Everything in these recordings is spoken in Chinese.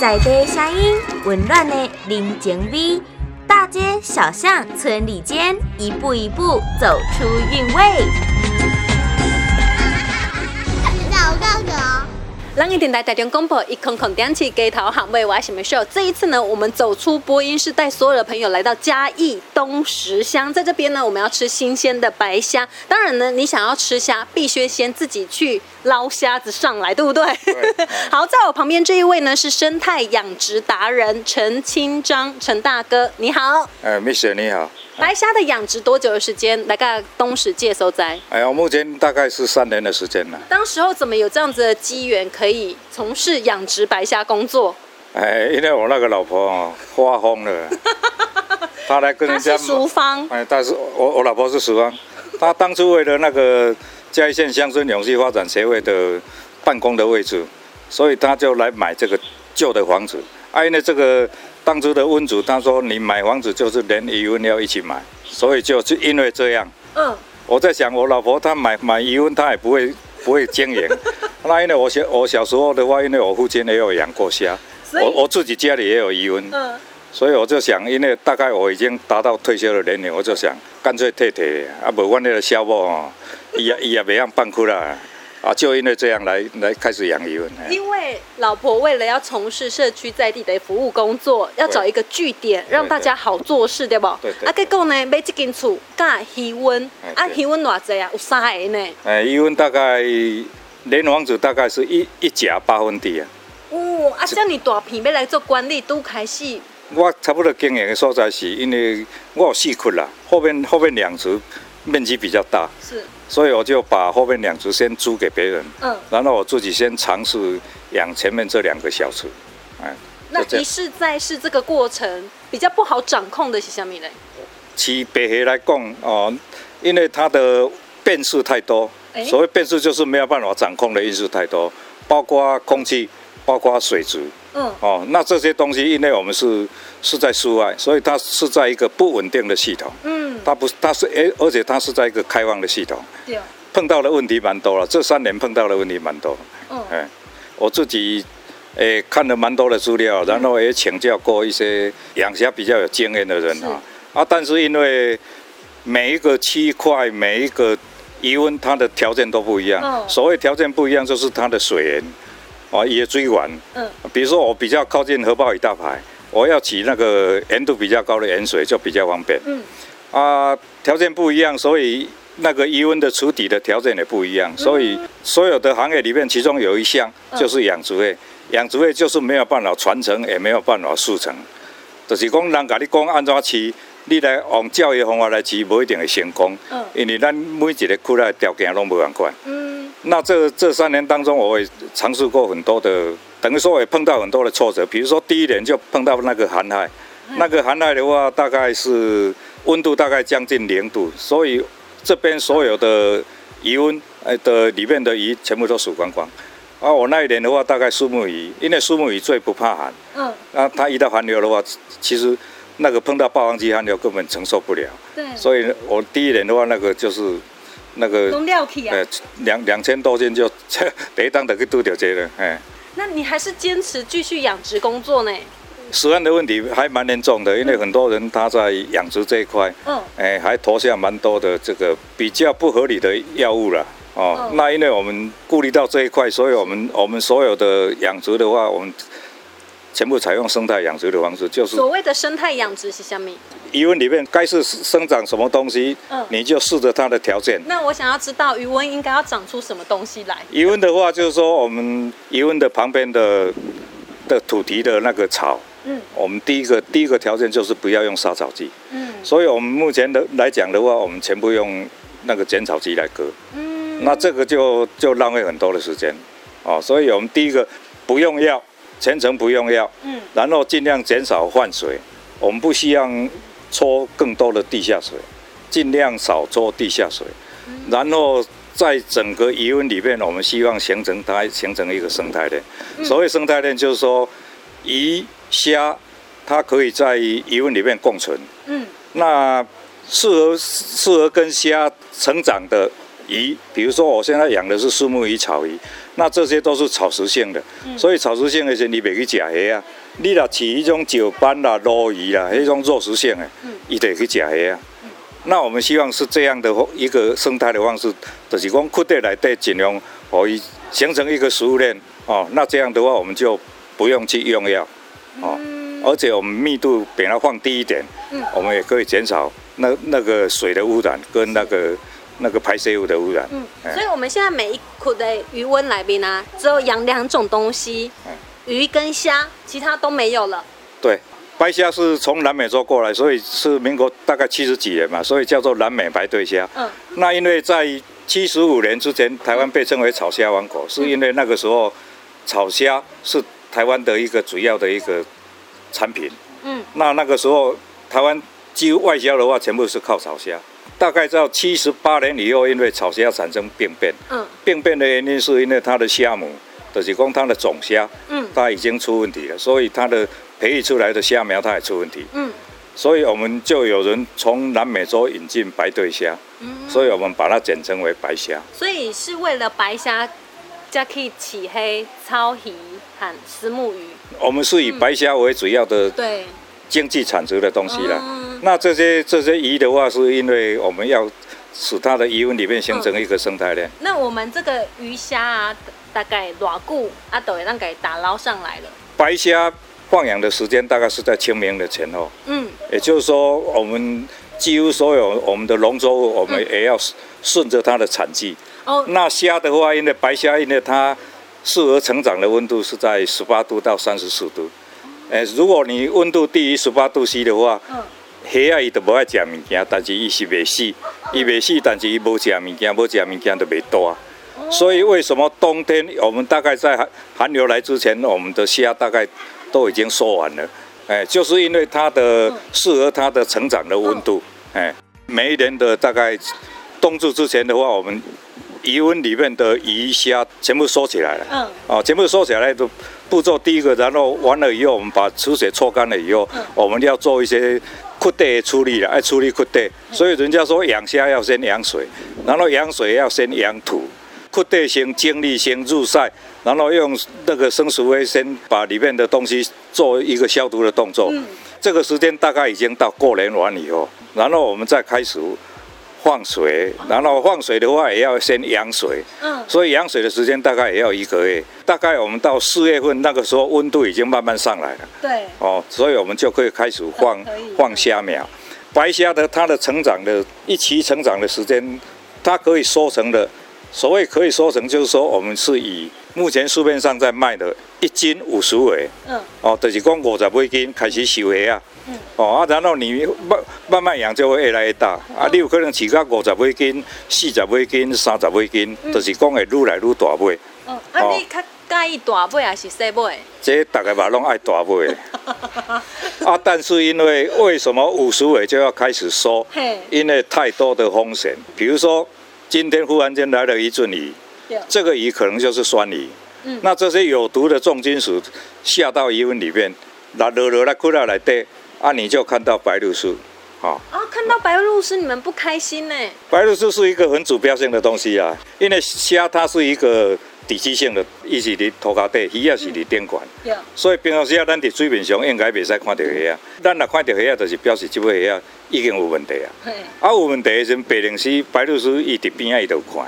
在地声音，温暖的人情味，大街小巷、村里间，一步一步走出韵味。老高哥。浪音电台台中广播一空空点起街头巷尾，我爱什么 show？这一次呢，我们走出播音室，带所有的朋友来到嘉义东石乡，在这边呢，我们要吃新鲜的白虾。当然呢，你想要吃虾，必须先自己去捞虾子上来，对不对？好，在我旁边这一位呢，是生态养殖达人陈清章，陈大哥，你好。呃，Miss 你好。白虾的养殖多久的时间？来个东石界收灾。哎呀，目前大概是三年的时间了。当时候怎么有这样子的机缘，可以从事养殖白虾工作？哎，因为我那个老婆哦，发疯了，她来跟人家。她是淑芳。哎，但是我我老婆是淑芳，她当初为了那个嘉义县乡村永续发展协会的办公的位置，所以她就来买这个旧的房子。哎，因为这个。当初的温主他说：“你买房子就是连余温要一起买，所以就是因为这样。”嗯，我在想，我老婆她买买余温，她也不会不会经营。那因为我小我小时候的话，因为我父亲也有养过虾，我我自己家里也有余温。嗯，所以我就想，因为大概我已经达到退休的年龄，我就想干脆退退，啊，不，管那个小某哦，伊也伊也袂样办哭了。啊，就因为这样来来开始养鱼。因为老婆为了要从事社区在地的服务工作，要找一个据点，让大家好做事，对不？对。啊，结果呢，买这间厝，加气温，啊，气温偌济啊？有三个呢。哎，气温大概连房子大概是一一甲八分地啊。哦，啊，像你大片要来做管理，都开始。我差不多经营的所在是因为我有四窟啦，后面后面两层面积比较大。是。所以我就把后面两只先租给别人，嗯，然后我自己先尝试养前面这两个小池，哎，那一试再试这个过程比较不好掌控的是什么呢？其北黑来讲哦，因为它的变数太多，所谓变数就是没有办法掌控的因素太多，包括空气，包括水质，嗯，哦，那这些东西因为我们是是在室外，所以它是在一个不稳定的系统，嗯。它不是，它是而而且它是在一个开放的系统，碰到的问题蛮多了。这三年碰到的问题蛮多，嗯，哎，我自己诶看了蛮多的资料，然后也请教过一些养虾比较有经验的人啊，啊，但是因为每一个区块、每一个余温，它的条件都不一样。所谓条件不一样，就是它的水源啊也追完。嗯，比如说我比较靠近河报一大排，我要起那个盐度比较高的盐水就比较方便。嗯。啊，条件不一样，所以那个余温的处底的条件也不一样，所以所有的行业里面，其中有一项就是养殖业，养殖业就是没有办法传承，也没有办法速成，就是讲人家你讲安怎饲，你来用教育方法来饲，不一定会成功，嗯因为咱每一个区内条件拢不一样。嗯，那这这三年当中，我也尝试过很多的，等于说也碰到很多的挫折，比如说第一年就碰到那个寒害，那个寒害的话，大概是。温度大概将近零度，所以这边所有的鱼温，呃的里面的鱼全部都死光光。啊，我那一年的话，大概树木鱼，因为树木鱼最不怕寒。嗯。那它一到寒流的话，其实那个碰到霸王级寒流根本承受不了。对。所以我第一年的话，那个就是那个。呃，两两千多斤就第一档就去拄掉这了，哎。那你还是坚持继续养殖工作呢？食安的问题还蛮严重的，因为很多人他在养殖这一块，嗯，哎，还投下蛮多的这个比较不合理的药物了，哦，那因为我们顾虑到这一块，所以我们我们所有的养殖的话，我们全部采用生态养殖的方式，就是所谓的生态养殖是什么？鱼温里面该是生长什么东西，嗯，你就试着它的条件。那我想要知道鱼温应该要长出什么东西来？鱼温的话，就是说我们鱼温的旁边的的土地的那个草。嗯，我们第一个第一个条件就是不要用杀草剂。嗯，所以我们目前的来讲的话，我们全部用那个剪草机来割。嗯，那这个就就浪费很多的时间。哦，所以我们第一个不用药，全程不用药。嗯，然后尽量减少换水，我们不希望抽更多的地下水，尽量少抽地下水。然后在整个余温里面，我们希望形成它形成一个生态链。所谓生态链，就是说鱼。虾，它可以在鱼温里面共存。嗯，那适合适合跟虾成长的鱼，比如说我现在养的是树木鱼、草鱼，那这些都是草食性的，所以草食性的时你别去吃虾啊。你若饲一种酒斑啦、鲈鱼啦，迄种肉食性的，伊得去吃虾啊。那我们希望是这样的一个生态的方式，就是讲库地来底尽量可以形成一个食物链哦。那这样的话，我们就不用去用药哦，而且我们密度给它放低一点，嗯我们也可以减少那那个水的污染跟那个那个排泄物的污染。嗯，所以我们现在每一库的鱼温来宾呢，只有养两种东西，鱼跟虾，其他都没有了。对。白虾是从南美洲过来，所以是民国大概七十几年嘛，所以叫做南美白对虾。嗯，那因为在七十五年之前，台湾被称为草虾王国，是因为那个时候草虾是台湾的一个主要的一个产品。嗯，那那个时候台湾几乎外销的话，全部是靠草虾。大概到七十八年以后，因为草虾产生病变。嗯，病变的原因是因为它的虾母，就是讲它的种虾，嗯，它已经出问题了，所以它的。培育出来的虾苗它也出问题，嗯，所以我们就有人从南美洲引进白对虾，嗯，所以我们把它简称为白虾。所以是为了白虾，加可以起黑超鱼和石目鱼。我们是以白虾为主要的对经济产值的东西啦。嗯。那这些这些鱼的话，是因为我们要使它的鱼温里面形成一个生态链。那我们这个鱼虾啊，大概多久啊，都会让给打捞上来了？白虾。放养的时间大概是在清明的前后，嗯，也就是说，我们几乎所有我们的龙舟，我们也要顺着它的产季。哦，那虾的话，因为白虾，因为它适合成长的温度是在十八度到三十四度。哎，如果你温度低于十八度 C 的话，嗯，虾啊伊都不爱食物件，但是伊是未死，伊未死，但是伊无食物件，无食物件就未大。所以为什么冬天我们大概在寒寒流来之前，我们的虾大概。都已经收完了，哎，就是因为它的适合它的成长的温度，哎，每一年的大概冬至之前的话，我们鱼温里面的鱼虾全部收起来了，嗯，哦，全部收起来的步骤，第一个，然后完了以后，我们把出水抽干了以后，我们要做一些库袋处理了，爱处理库袋，所以人家说养虾要先养水，然后养水要先养土。库袋先精力先入晒，然后用那个生熟灰先把里面的东西做一个消毒的动作。嗯。这个时间大概已经到过年完以后，然后我们再开始放水，然后放水的话也要先养水。嗯。所以养水的时间大概也要一个月。大概我们到四月份那个时候温度已经慢慢上来了。对。哦，所以我们就可以开始放放虾苗。白虾的它的成长的一期成长的时间，它可以收成的。所谓可以说成，就是说我们是以目前市面上在卖的一斤五十尾，嗯，哦，就是讲五十尾斤开始收虾啊，嗯，哦啊，然后你慢慢慢养就会越来越大，啊，你有可能饲到五十尾斤、四十尾斤、三十尾斤，就是讲会愈来愈大尾。嗯，啊，你较介意大尾还是细尾？这大家嘛拢爱大尾。啊，但是因为为什么五十尾就要开始收？因为太多的风险，比如说。今天忽然间来了一阵雨，这个雨可能就是酸雨。嗯，那这些有毒的重金属下到鱼温里面，那落落来过来来对，啊，你就看到白鹭鸶，啊，看到白鹭鸶，你们不开心呢？白鹭鸶是一个很指标性的东西啊，因为虾它是一个底栖性的，伊是伫涂骹底，鱼也是伫顶管，所以平常时啊，咱伫水面上应该袂使看到虾，咱若看到虾，就是表示这尾虾。已经有问题啊！啊，有问题的时，白灵丝、白鹭鸶伊伫边仔伊就看，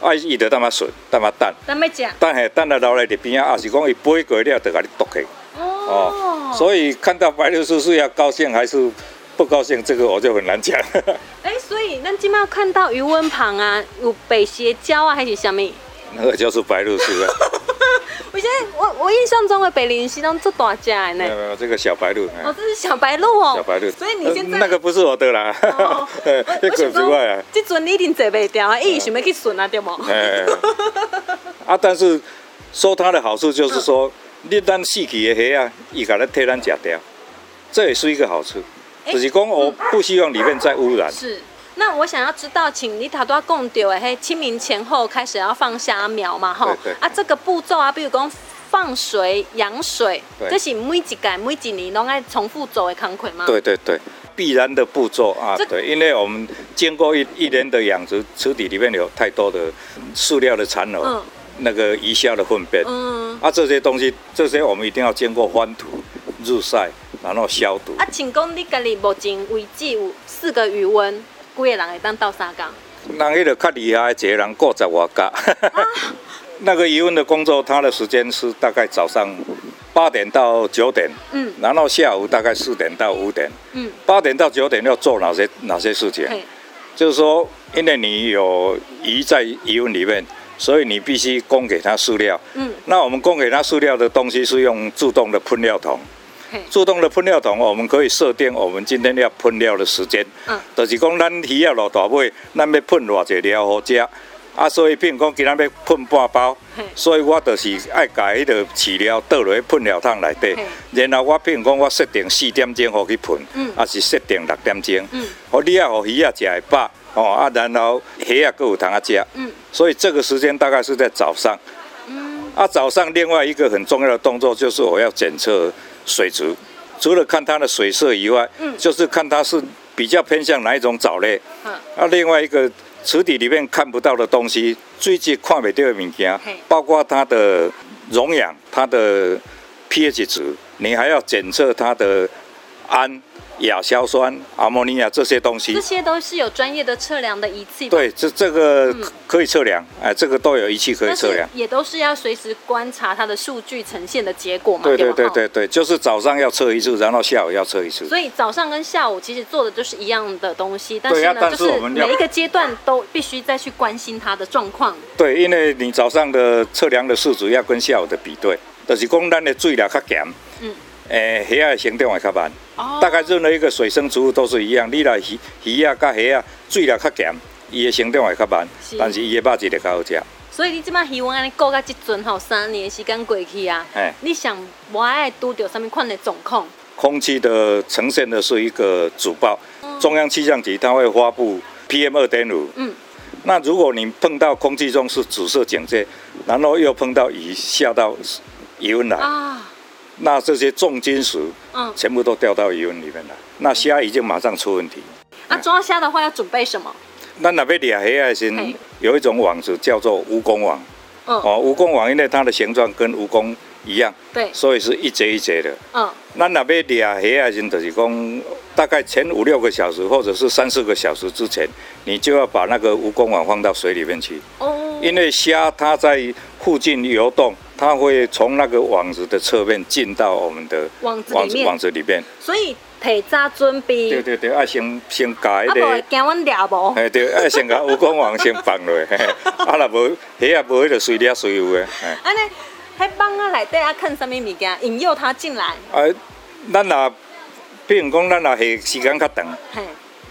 啊，伊就当嘛顺，当嘛等，等要食，等下等了留来伫边仔，也是讲伊飞过了，就甲你夺去。哦，所以看到白鹭鸶是要高兴还是不高兴，这个我就很难讲。哎，所以咱今麦看到余温旁啊，有白斜礁啊，还是什么？那个就是白鹭鸶啊。我现在我我印象中的北林溪都这大家呢。没有没有，这个小白鹭。哦，这是小白鹭哦。小白鹭。所以你现在那个不是我的啦。哦。这可奇怪啊。这阵你一定坐不掉啊，伊想要去顺啊，对不？哎。啊，但是说它的好处就是说，你咱死去的虾啊，伊甲咱替咱食掉，这也是一个好处。就是讲我不希望里面再污染。是。那我想要知道，请你头都要供丢诶，嘿，清明前后开始要放虾苗嘛，哈，啊，这个步骤啊，比如讲放水、养水，这是每一届、每一年拢爱重复做的工课吗？对对对，必然的步骤啊，对，因为我们经过一一年的养殖，池底里面有太多的塑料的残留，那个鱼虾的粪便，嗯，啊，这些东西，这些我们一定要经过翻土、日晒，然后消毒。啊，请讲你家里目前为止有四个余温，几个人会当到三缸？人迄个较厉害，一个人过十外家。那个余温的工作，他的时间是大概早上。八点到九点，嗯，然后下午大概四点到五点，嗯，八点到九点要做哪些哪些事情？就是说，因为你有鱼在鱼温里面，所以你必须供给它饲料，嗯，那我们供给它饲料的东西是用自动的喷料桶，自动的喷料桶，我们可以设定我们今天要喷料的时间，嗯，就是讲咱鱼要落大尾，咱要喷偌济料好食。啊，所以譬如讲今仔要喷半包，所以我就是爱甲迄个饲料倒落去喷料桶内底，然后我譬如讲我设定四点钟互去喷，啊是设定六点钟，互你啊互鱼啊食会饱，哦啊然后虾啊各有通啊食，所以这个时间大概是在早上。嗯啊早上另外一个很重要的动作就是我要检测水质，除了看它的水色以外，嗯就是看它是比较偏向哪一种藻类。啊另外一个。池底里面看不到的东西，最近看不到的物件，包括它的溶氧、它的 pH 值，你还要检测它的氨。亚硝酸、阿莫尼亚这些东西，这些都是有专业的测量的仪器。对，这这个可以测量，哎，这个都有仪器可以测量。也都是要随时观察它的数据呈现的结果嘛。对对对对对，就是早上要测一次，然后下午要测一次。所以早上跟下午其实做的都是一样的东西，但是呢，就是每一个阶段都必须再去关心它的状况。对，因为你早上的测量的数值要跟下午的比对，就是讲咱的水量较咸。嗯。诶，虾的成长会较慢，大概任何一个水生植物都是一样。你来鱼鱼啊，甲虾啊，水量较咸，伊的成长会较慢，但是伊的肉质会较好食。所以你即摆希望安尼过到即阵吼，三年时间过去啊，你想无爱拄到什么款的状况？空气的呈现的是一个主报，中央气象局它会发布 PM 二点五。嗯，那如果你碰到空气中是紫色警戒，然后又碰到雨下到余温来啊。那这些重金属，嗯，全部都掉到鱼温里面了。那虾已经马上出问题。那抓虾的话要准备什么？那那边俩黑海星有一种网子叫做蜈蚣网。哦，蜈蚣网因为它的形状跟蜈蚣一样，对，所以是一节一节的。嗯，那那边俩黑海星就是讲，大概前五六个小时或者是三四个小时之前，你就要把那个蜈蚣网放到水里面去。哦，因为虾它在附近游动。它会从那个网子的侧面进到我们的网子网子，网子里面。所以提早准备。对对对，爱先先改的。啊，惊阮抓无。哎对，爱先把蜈蚣网先放落，啊，若无，虾也无迄个随掠随有的。安尼，迄网啊内底啊藏什么物件，引诱它进来？啊，咱若，比如讲，咱若下时间较长。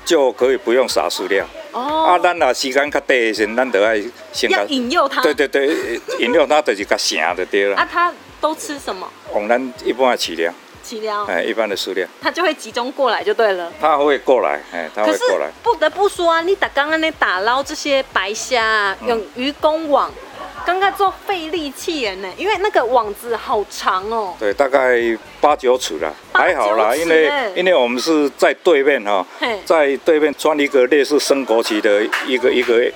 就可以不用撒饲料。哦。啊，咱若时间较短的时，咱就要先。要引诱它。对对对，引诱它就是较醒就对了。啊，它都吃什么？往咱一般的饲料。饲料。哎，一般的饲料。它就会集中过来就对了。它会过来，哎，它会过来。不得不说啊，你打刚刚那打捞这些白虾，用鱼工网。刚刚做费力气眼呢，因为那个网子好长哦。对，大概八九尺啦，还好啦，因为因为我们是在对面哈，在对面穿一个类似升国旗的一个一个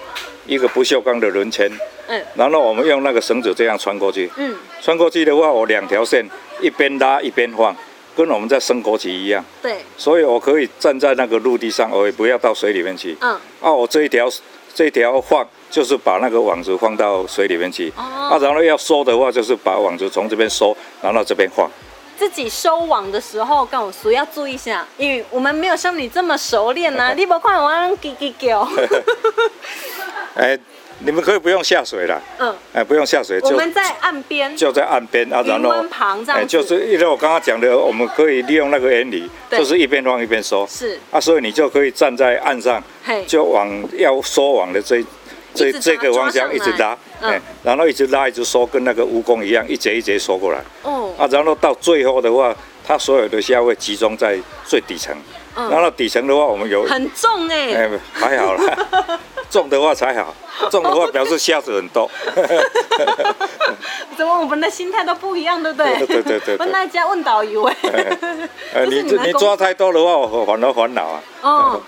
一个不锈钢的轮圈，嗯，然后我们用那个绳子这样穿过去，嗯，穿过去的话，我两条线一边拉一边放，跟我们在升国旗一样，对，所以我可以站在那个陆地上，我也不要到水里面去，嗯，啊，我这一条。这条放就是把那个网子放到水里面去，啊，然后要收的话，就是把网子从这边收，然后这边放。自己收网的时候，跟我说要注意一下，因为我们没有像你这么熟练呐。你不看我叽叽叫。哎。你们可以不用下水了，嗯，哎，不用下水，我们在岸边，就在岸边啊，然后旁这样就是因为我刚刚讲的，我们可以利用那个原理，就是一边放一边收，是。啊，所以你就可以站在岸上，就往要收网的这这这个方向一直拉，哎，然后一直拉一直收，跟那个蜈蚣一样，一节一节收过来，哦，啊，然后到最后的话，它所有的虾会集中在最底层，然后底层的话，我们有很重哎，哎，还好啦，重的话才好，重的话表示虾子很多。怎么我们的心态都不一样，对不对？对对对对。问大家问导游哎。呃，你你抓太多的话，我反而烦恼啊。哦。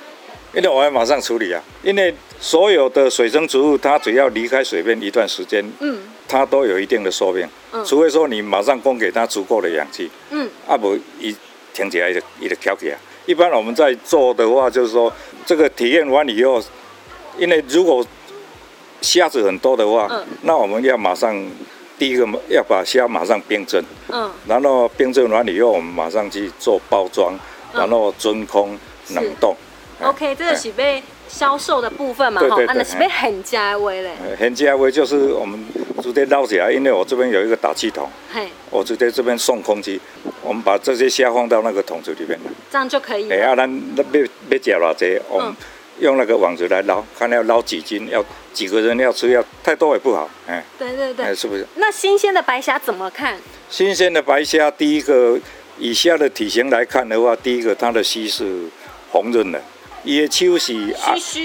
因为我要马上处理啊，因为所有的水生植物，它只要离开水面一段时间，嗯，它都有一定的寿命，嗯，除非说你马上供给它足够的氧气，嗯，啊不一停起来就一直跳起来。一般我们在做的话，就是说这个体验完以后，因为如果虾子很多的话，嗯，那我们要马上第一个要把虾马上冰镇，嗯，然后冰镇完以后，我们马上去做包装，然后真空冷冻。OK，这个是被销售的部分嘛，哈，那是被很加微嘞。很加微就是我们直接捞起来，因为我这边有一个打气筒，嘿，我直接这边送空气，我们把这些虾放到那个桶子里面，这样就可以。哎，啊，咱那别别加偌济，我们用那个网子来捞，看要捞几斤，要几个人要吃，要太多也不好，哎。对对对，是不是？那新鲜的白虾怎么看？新鲜的白虾，第一个以虾的体型来看的话，第一个它的须是红润的。伊的手是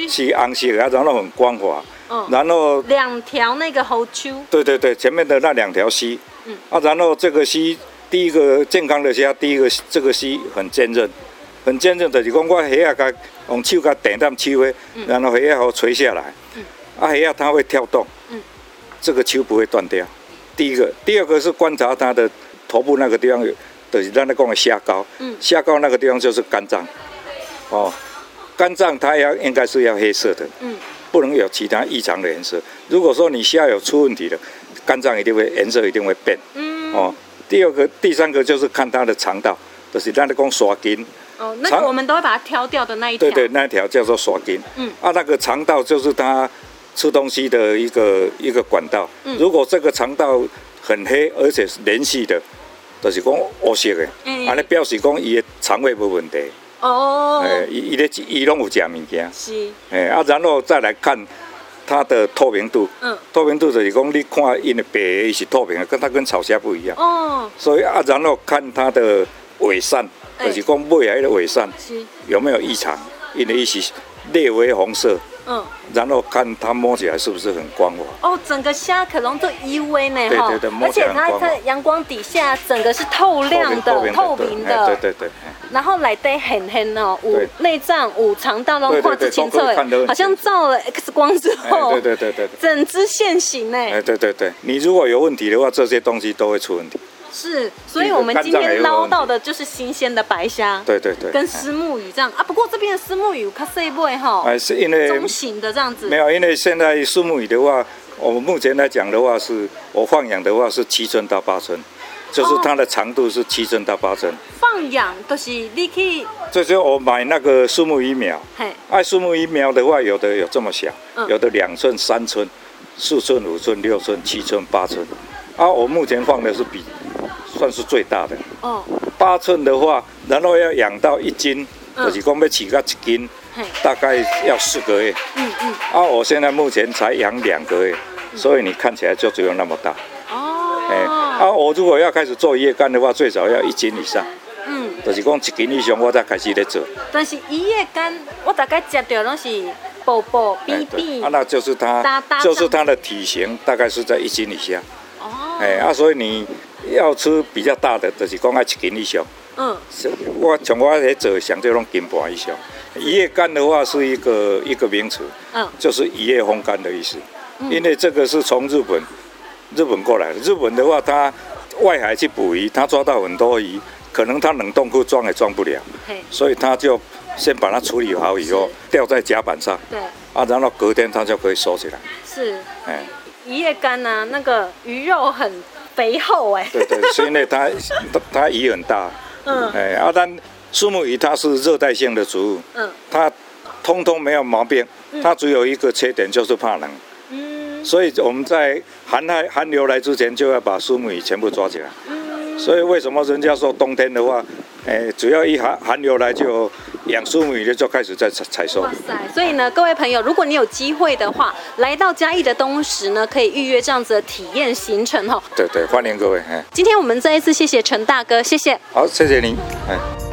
是红色的，然后很光滑，然后两条那个猴丘，对对对，前面的那两条溪，嗯，啊，然后这个溪，第一个健康的虾，第一个这个溪很坚韧，很坚韧，就是讲我虾啊，甲用手甲点点手的，然后虾好垂下来，嗯，啊虾它会跳动，嗯，这个球不会断掉。第一个，第二个是观察它的头部那个地方，就是咱那讲的虾膏，嗯，虾膏那个地方就是肝脏，哦。肝脏它要应该是要黑色的，嗯，不能有其他异常的颜色。如果说你虾有出问题的，肝脏一定会颜色一定会变，嗯，哦。第二个、第三个就是看它的肠道，就是咱的讲刷筋。哦，那个我们都会把它挑掉的那一条。对对，那一条叫做刷筋。嗯，啊，那个肠道就是它吃东西的一个一个管道。嗯，如果这个肠道很黑，而且是连续的，就是讲黑色的，嗯，啊，那表示讲伊的肠胃无问题。哦，哎，伊伊咧伊拢有食物件，是，哎啊，然后再来看它的透明度，嗯，透明度就是讲你看因的白伊是透明的，跟它跟草虾不一样，哦，所以啊，然后看它的尾扇，就是讲尾来的尾扇有没有异常，因为伊是略微红色。嗯，然后看它摸起来是不是很光滑？哦，整个虾可能都依偎呢，哈，对对对，而且它在阳光底下，整个是透亮的、透明的，对对对。然后来得很很哦，五内脏、五肠道都看得清楚，哎，好像照了 X 光之后，对对对对，整只现形呢。哎，对对对，你如果有问题的话，这些东西都会出问题。是，所以我们今天捞到的就是新鲜的白虾，对对对，跟丝木鱼这样啊。不过这边的丝木鱼它细尾哈，哎，是因为中型的这样子。没有，因为现在丝木鱼的话，我们目前来讲的话，是我放养的话是七寸到八寸，就是它的长度是七寸到八寸。放养都是你可以，就是我买那个树木鱼苗，嘿，爱树木鱼苗的话，有的有这么小，有的两寸、三寸、四寸、五寸、六寸、七寸、八寸。啊，我目前放的是比。算是最大的哦，八寸的话，然后要养到一斤，就是讲要起个一斤，大概要四个月。嗯嗯。啊，我现在目前才养两个月，所以你看起来就只有那么大。啊，我如果要开始做叶干的话，最少要一斤以上。嗯。就是讲一斤以上，我才开始在做。但是叶干，我大概接到拢是薄薄、扁扁。啊，那就是它，就是它的体型大概是在一斤以下。哦。哎，啊，所以你。要吃比较大的，就是讲爱一斤以上。嗯，我从我在做，相对拢斤半以上。一叶干的话是一个一个名词，嗯，就是一夜风干的意思。因为这个是从日本日本过来的。日本的话，他外海去捕鱼，他抓到很多鱼，可能他冷冻库装也装不了，所以他就先把它处理好以后，吊在甲板上。对。啊，然后隔天他就可以收起来。是。哎，一叶干呢，那个鱼肉很。肥厚哎，对对，所以呢，它它鱼很大，嗯，哎，啊，但树木鱼它是热带性的植物，嗯，它通通没有毛病，它只有一个缺点就是怕冷，嗯，所以我们在寒害寒流来之前就要把树木鱼全部抓起来，嗯，所以为什么人家说冬天的话，哎，只要一寒寒流来就。养树木鱼的就开始在采采收。哇塞！所以呢，各位朋友，如果你有机会的话，来到嘉义的东石呢，可以预约这样子的体验行程哈。对对，欢迎各位。今天我们再一次谢谢陈大哥，谢谢。好，谢谢您。哎。